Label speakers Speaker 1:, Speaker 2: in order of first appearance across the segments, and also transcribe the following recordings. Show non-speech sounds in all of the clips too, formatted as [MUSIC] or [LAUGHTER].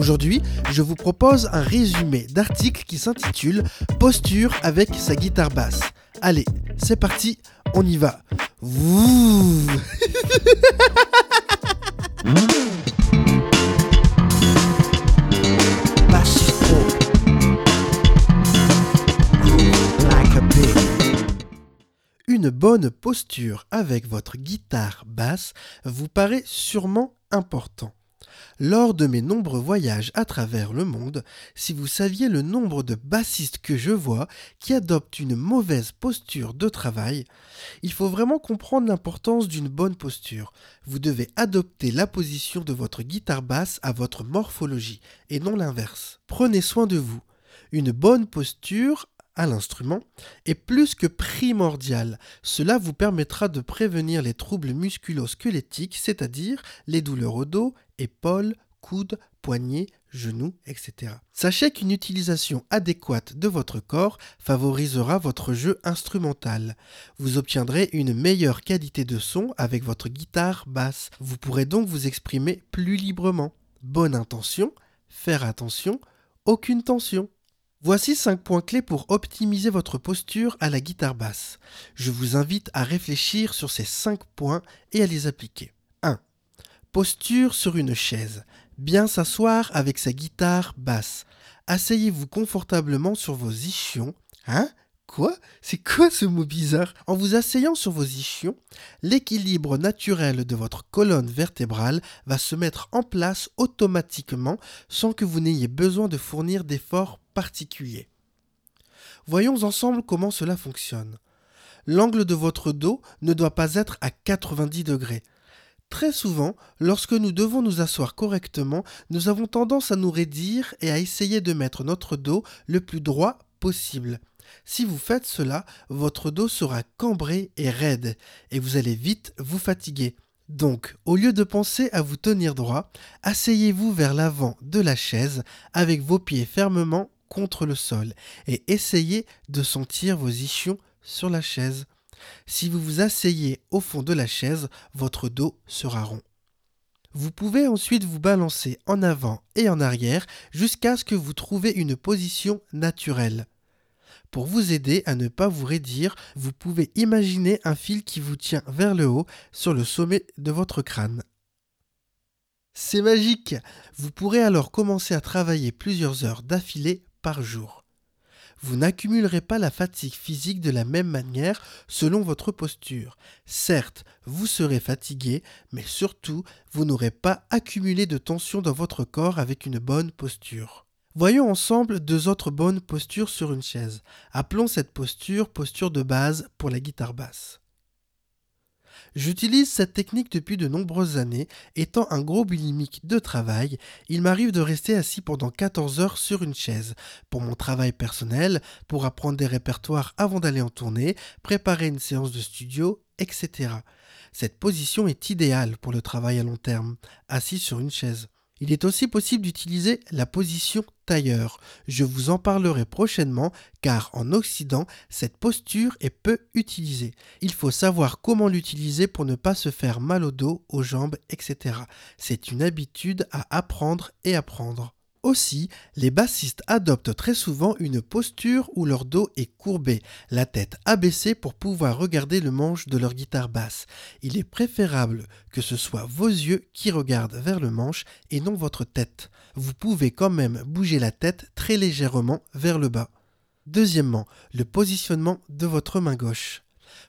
Speaker 1: Aujourd'hui, je vous propose un résumé d'article qui s'intitule Posture avec sa guitare basse. Allez, c'est parti, on y va. Une bonne posture avec votre guitare basse vous paraît sûrement important. Lors de mes nombreux voyages à travers le monde, si vous saviez le nombre de bassistes que je vois qui adoptent une mauvaise posture de travail, il faut vraiment comprendre l'importance d'une bonne posture. Vous devez adopter la position de votre guitare basse à votre morphologie et non l'inverse. Prenez soin de vous. Une bonne posture à l'instrument est plus que primordial. Cela vous permettra de prévenir les troubles musculo-squelettiques, c'est-à-dire les douleurs au dos, épaules, coudes, poignets, genoux, etc. Sachez qu'une utilisation adéquate de votre corps favorisera votre jeu instrumental. Vous obtiendrez une meilleure qualité de son avec votre guitare basse. Vous pourrez donc vous exprimer plus librement. Bonne intention, faire attention, aucune tension. Voici 5 points clés pour optimiser votre posture à la guitare basse. Je vous invite à réfléchir sur ces 5 points et à les appliquer. 1. Posture sur une chaise. Bien s'asseoir avec sa guitare basse. Asseyez-vous confortablement sur vos ischions. Hein? Quoi? C'est quoi ce mot bizarre? En vous asseyant sur vos ischions, l'équilibre naturel de votre colonne vertébrale va se mettre en place automatiquement sans que vous n'ayez besoin de fournir d'efforts particuliers. Voyons ensemble comment cela fonctionne. L'angle de votre dos ne doit pas être à 90 degrés. Très souvent, lorsque nous devons nous asseoir correctement, nous avons tendance à nous raidir et à essayer de mettre notre dos le plus droit possible. Si vous faites cela, votre dos sera cambré et raide, et vous allez vite vous fatiguer. Donc, au lieu de penser à vous tenir droit, asseyez-vous vers l'avant de la chaise avec vos pieds fermement contre le sol et essayez de sentir vos ischions sur la chaise. Si vous vous asseyez au fond de la chaise, votre dos sera rond. Vous pouvez ensuite vous balancer en avant et en arrière jusqu'à ce que vous trouviez une position naturelle. Pour vous aider à ne pas vous raidir, vous pouvez imaginer un fil qui vous tient vers le haut sur le sommet de votre crâne. C'est magique Vous pourrez alors commencer à travailler plusieurs heures d'affilée par jour. Vous n'accumulerez pas la fatigue physique de la même manière selon votre posture. Certes, vous serez fatigué, mais surtout, vous n'aurez pas accumulé de tension dans votre corps avec une bonne posture. Voyons ensemble deux autres bonnes postures sur une chaise. Appelons cette posture posture de base pour la guitare basse. J'utilise cette technique depuis de nombreuses années. Étant un gros bulimique de travail, il m'arrive de rester assis pendant 14 heures sur une chaise, pour mon travail personnel, pour apprendre des répertoires avant d'aller en tournée, préparer une séance de studio, etc. Cette position est idéale pour le travail à long terme, assis sur une chaise. Il est aussi possible d'utiliser la position tailleur. Je vous en parlerai prochainement car en Occident, cette posture est peu utilisée. Il faut savoir comment l'utiliser pour ne pas se faire mal au dos, aux jambes, etc. C'est une habitude à apprendre et apprendre. Aussi, les bassistes adoptent très souvent une posture où leur dos est courbé, la tête abaissée pour pouvoir regarder le manche de leur guitare basse. Il est préférable que ce soit vos yeux qui regardent vers le manche et non votre tête. Vous pouvez quand même bouger la tête très légèrement vers le bas. Deuxièmement, le positionnement de votre main gauche.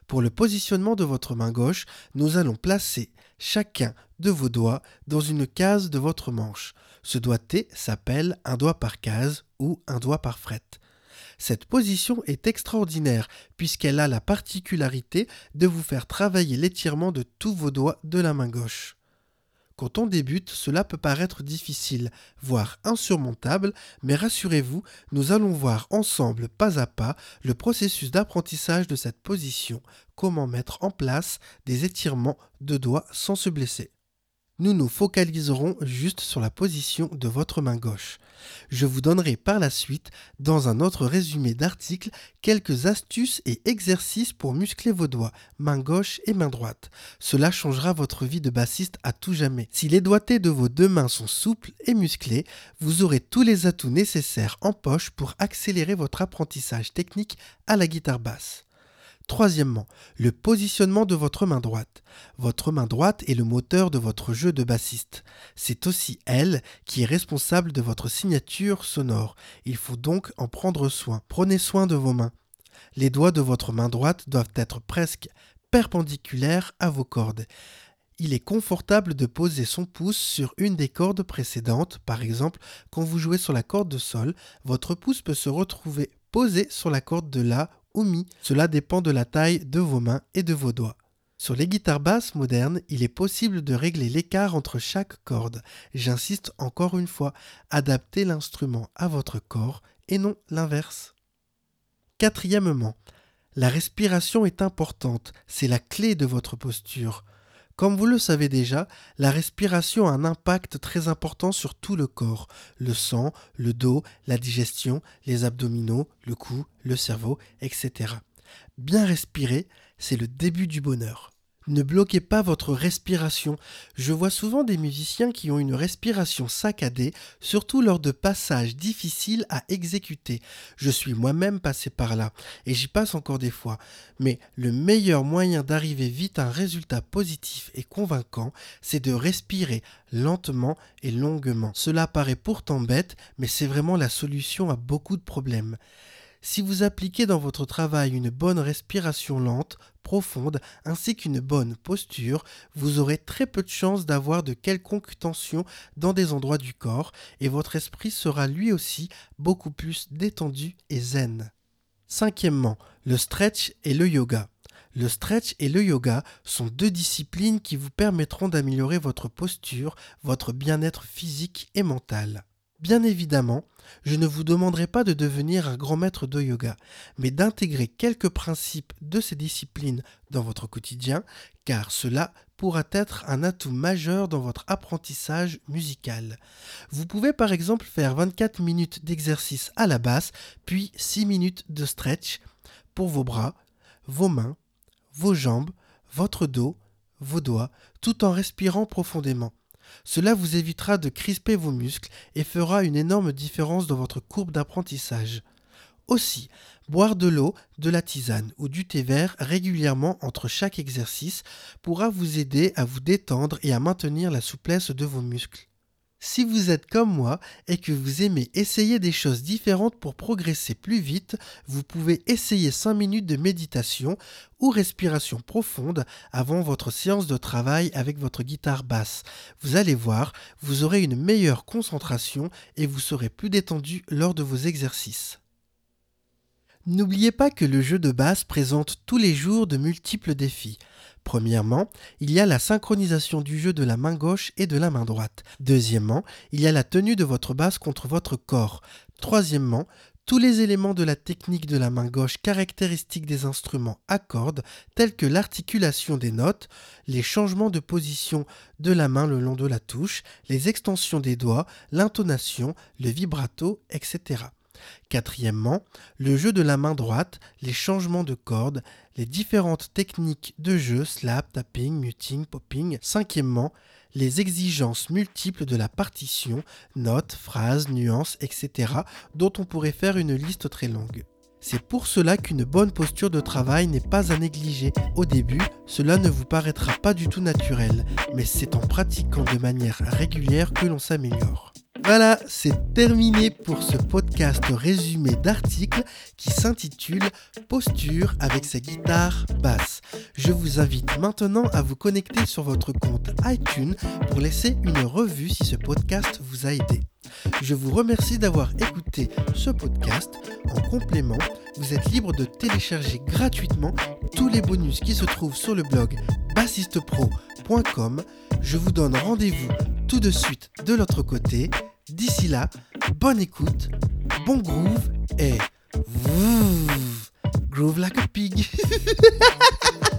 Speaker 1: Pour le positionnement de votre main gauche, nous allons placer chacun de vos doigts dans une case de votre manche. Ce doigté s'appelle un doigt par case ou un doigt par fret. Cette position est extraordinaire puisqu'elle a la particularité de vous faire travailler l'étirement de tous vos doigts de la main gauche. Quand on débute, cela peut paraître difficile, voire insurmontable, mais rassurez-vous, nous allons voir ensemble, pas à pas, le processus d'apprentissage de cette position, comment mettre en place des étirements de doigts sans se blesser nous nous focaliserons juste sur la position de votre main gauche. Je vous donnerai par la suite, dans un autre résumé d'article, quelques astuces et exercices pour muscler vos doigts, main gauche et main droite. Cela changera votre vie de bassiste à tout jamais. Si les doigtés de vos deux mains sont souples et musclés, vous aurez tous les atouts nécessaires en poche pour accélérer votre apprentissage technique à la guitare basse. Troisièmement, le positionnement de votre main droite. Votre main droite est le moteur de votre jeu de bassiste. C'est aussi elle qui est responsable de votre signature sonore. Il faut donc en prendre soin. Prenez soin de vos mains. Les doigts de votre main droite doivent être presque perpendiculaires à vos cordes. Il est confortable de poser son pouce sur une des cordes précédentes. Par exemple, quand vous jouez sur la corde de sol, votre pouce peut se retrouver posé sur la corde de La Cela dépend de la taille de vos mains et de vos doigts. Sur les guitares basses modernes, il est possible de régler l'écart entre chaque corde. J'insiste encore une fois, adaptez l'instrument à votre corps et non l'inverse. Quatrièmement, la respiration est importante, c'est la clé de votre posture. Comme vous le savez déjà, la respiration a un impact très important sur tout le corps, le sang, le dos, la digestion, les abdominaux, le cou, le cerveau, etc. Bien respirer, c'est le début du bonheur. Ne bloquez pas votre respiration. Je vois souvent des musiciens qui ont une respiration saccadée, surtout lors de passages difficiles à exécuter. Je suis moi-même passé par là, et j'y passe encore des fois. Mais le meilleur moyen d'arriver vite à un résultat positif et convaincant, c'est de respirer lentement et longuement. Cela paraît pourtant bête, mais c'est vraiment la solution à beaucoup de problèmes. Si vous appliquez dans votre travail une bonne respiration lente, profonde, ainsi qu'une bonne posture, vous aurez très peu de chances d'avoir de quelconque tension dans des endroits du corps, et votre esprit sera lui aussi beaucoup plus détendu et zen. Cinquièmement, le stretch et le yoga. Le stretch et le yoga sont deux disciplines qui vous permettront d'améliorer votre posture, votre bien-être physique et mental. Bien évidemment, je ne vous demanderai pas de devenir un grand maître de yoga, mais d'intégrer quelques principes de ces disciplines dans votre quotidien, car cela pourra être un atout majeur dans votre apprentissage musical. Vous pouvez par exemple faire 24 minutes d'exercice à la basse, puis 6 minutes de stretch pour vos bras, vos mains, vos jambes, votre dos, vos doigts, tout en respirant profondément. Cela vous évitera de crisper vos muscles et fera une énorme différence dans votre courbe d'apprentissage. Aussi, boire de l'eau, de la tisane ou du thé vert régulièrement entre chaque exercice pourra vous aider à vous détendre et à maintenir la souplesse de vos muscles. Si vous êtes comme moi et que vous aimez essayer des choses différentes pour progresser plus vite, vous pouvez essayer 5 minutes de méditation ou respiration profonde avant votre séance de travail avec votre guitare basse. Vous allez voir, vous aurez une meilleure concentration et vous serez plus détendu lors de vos exercices. N'oubliez pas que le jeu de basse présente tous les jours de multiples défis. Premièrement, il y a la synchronisation du jeu de la main gauche et de la main droite. Deuxièmement, il y a la tenue de votre basse contre votre corps. Troisièmement, tous les éléments de la technique de la main gauche caractéristiques des instruments à cordes, tels que l'articulation des notes, les changements de position de la main le long de la touche, les extensions des doigts, l'intonation, le vibrato, etc. Quatrièmement, le jeu de la main droite, les changements de cordes, les différentes techniques de jeu, slap, tapping, muting, popping. Cinquièmement, les exigences multiples de la partition, notes, phrases, nuances, etc., dont on pourrait faire une liste très longue. C'est pour cela qu'une bonne posture de travail n'est pas à négliger. Au début, cela ne vous paraîtra pas du tout naturel, mais c'est en pratiquant de manière régulière que l'on s'améliore. Voilà, c'est terminé pour ce podcast résumé d'articles qui s'intitule Posture avec sa guitare basse. Je vous invite maintenant à vous connecter sur votre compte iTunes pour laisser une revue si ce podcast vous a aidé. Je vous remercie d'avoir écouté ce podcast. En complément, vous êtes libre de télécharger gratuitement tous les bonus qui se trouvent sur le blog bassistepro.com. Je vous donne rendez-vous tout de suite de l'autre côté. D'ici là, bonne écoute, bon groove et groove like a pig. [LAUGHS]